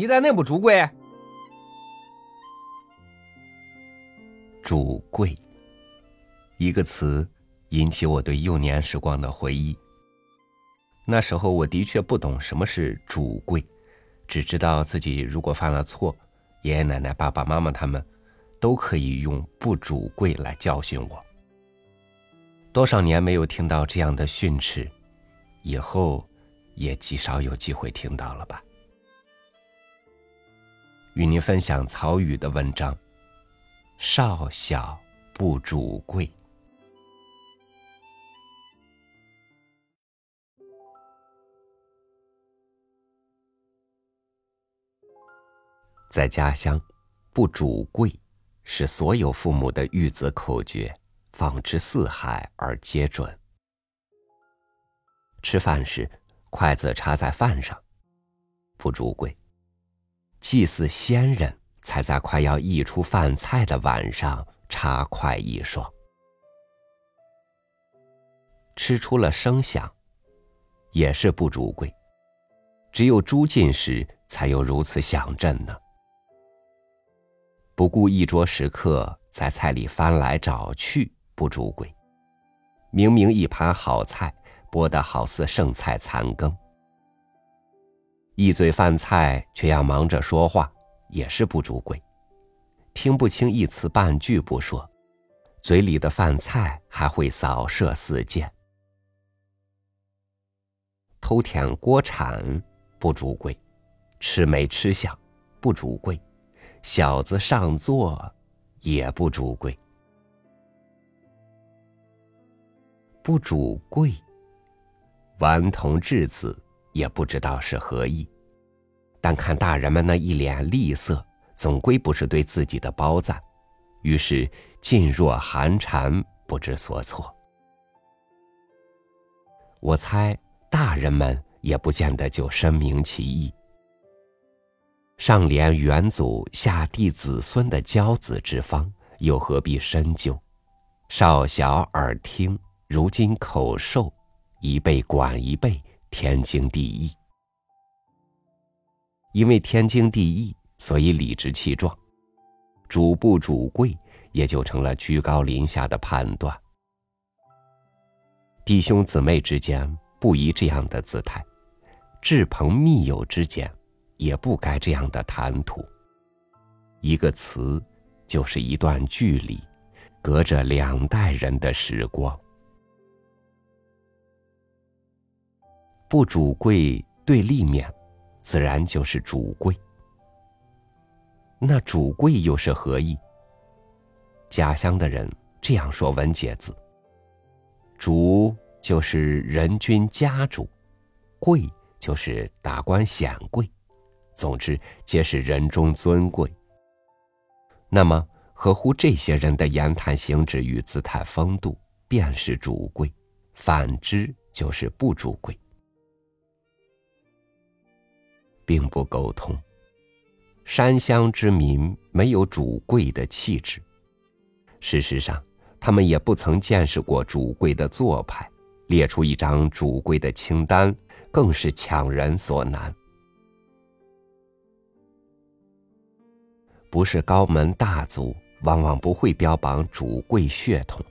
你咋那不主贵？主贵，一个词，引起我对幼年时光的回忆。那时候我的确不懂什么是主贵，只知道自己如果犯了错，爷爷奶奶、爸爸妈妈他们都可以用不主贵来教训我。多少年没有听到这样的训斥，以后也极少有机会听到了吧？与您分享曹禺的文章。少小不主贵，在家乡，“不主贵”是所有父母的育子口诀，放之四海而皆准。吃饭时，筷子插在饭上，不主贵；祭祀先人。才在快要溢出饭菜的晚上插筷一双，吃出了声响，也是不主贵。只有猪进时才有如此响震呢。不顾一桌食客在菜里翻来找去，不主贵。明明一盘好菜，播得好似剩菜残羹，一嘴饭菜却要忙着说话。也是不主贵，听不清一词半句不说，嘴里的饭菜还会扫射四溅。偷舔锅铲不主贵，吃没吃相不主贵，小子上座也不主贵。不主贵，顽童稚子也不知道是何意。但看大人们那一脸厉色，总归不是对自己的褒赞，于是噤若寒蝉，不知所措。我猜大人们也不见得就深明其意。上联元祖，下弟子孙的教子之方，又何必深究？少小耳听，如今口授，一辈管一辈，天经地义。因为天经地义，所以理直气壮，主不主贵也就成了居高临下的判断。弟兄姊妹之间不宜这样的姿态，至朋密友之间也不该这样的谈吐。一个词，就是一段距离，隔着两代人的时光。不主贵对立面。自然就是主贵。那主贵又是何意？家乡的人这样说文解字：主就是人君家主，贵就是达官显贵，总之皆是人中尊贵。那么合乎这些人的言谈行止与姿态风度，便是主贵；反之就是不主贵。并不沟通。山乡之民没有主贵的气质，事实上，他们也不曾见识过主贵的做派，列出一张主贵的清单，更是强人所难。不是高门大族，往往不会标榜主贵血统。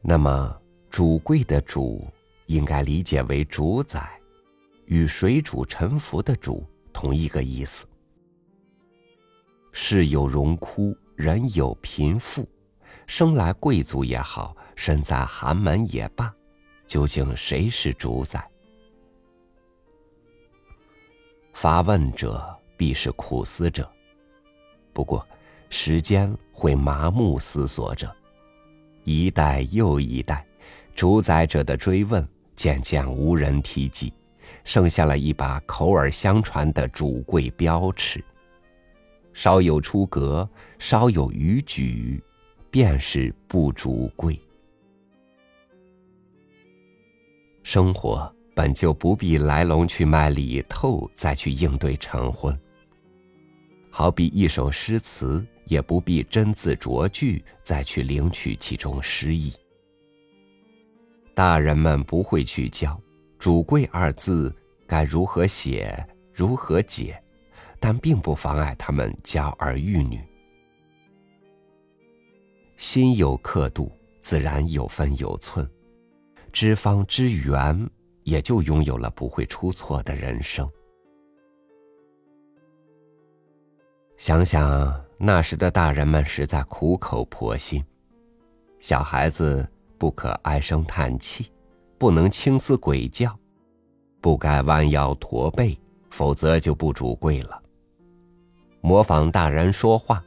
那么，主贵的主，应该理解为主宰。与水主沉浮的主同一个意思。世有荣枯，人有贫富，生来贵族也好，身在寒门也罢，究竟谁是主宰？发问者必是苦思者，不过，时间会麻木思索者，一代又一代，主宰者的追问渐渐无人提及。剩下了一把口耳相传的主贵标尺，稍有出格，稍有逾矩，便是不主贵。生活本就不必来龙去脉里透，再去应对成婚。好比一首诗词，也不必真字酌句，再去领取其中诗意。大人们不会去教。主贵二字该如何写，如何解，但并不妨碍他们教儿育女。心有刻度，自然有分有寸，知方知圆，也就拥有了不会出错的人生。想想那时的大人们实在苦口婆心，小孩子不可唉声叹气，不能轻思鬼叫，不该弯腰驼背，否则就不主贵了。模仿大人说话，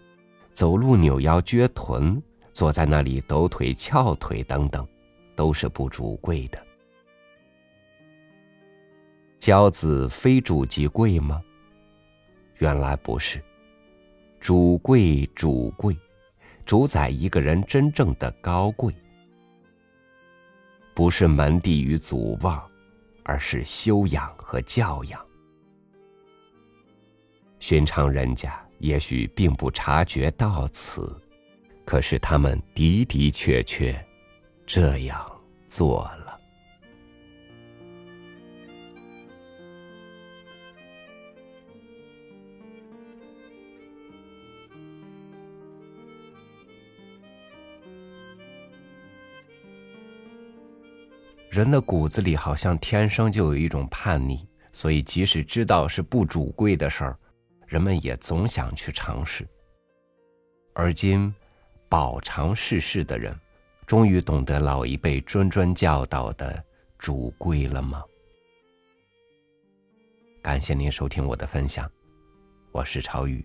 走路扭腰撅臀，坐在那里抖腿翘腿等等，都是不主贵的。骄子非主即贵吗？原来不是。主贵主贵，主宰一个人真正的高贵，不是门第与祖望，而是修养和教养。寻常人家也许并不察觉到此，可是他们的的确确这样做了。人的骨子里好像天生就有一种叛逆，所以即使知道是不主贵的事儿。人们也总想去尝试。而今，饱尝世事的人，终于懂得老一辈谆谆教导的主贵了吗？感谢您收听我的分享，我是朝宇，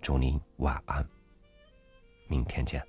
祝您晚安，明天见。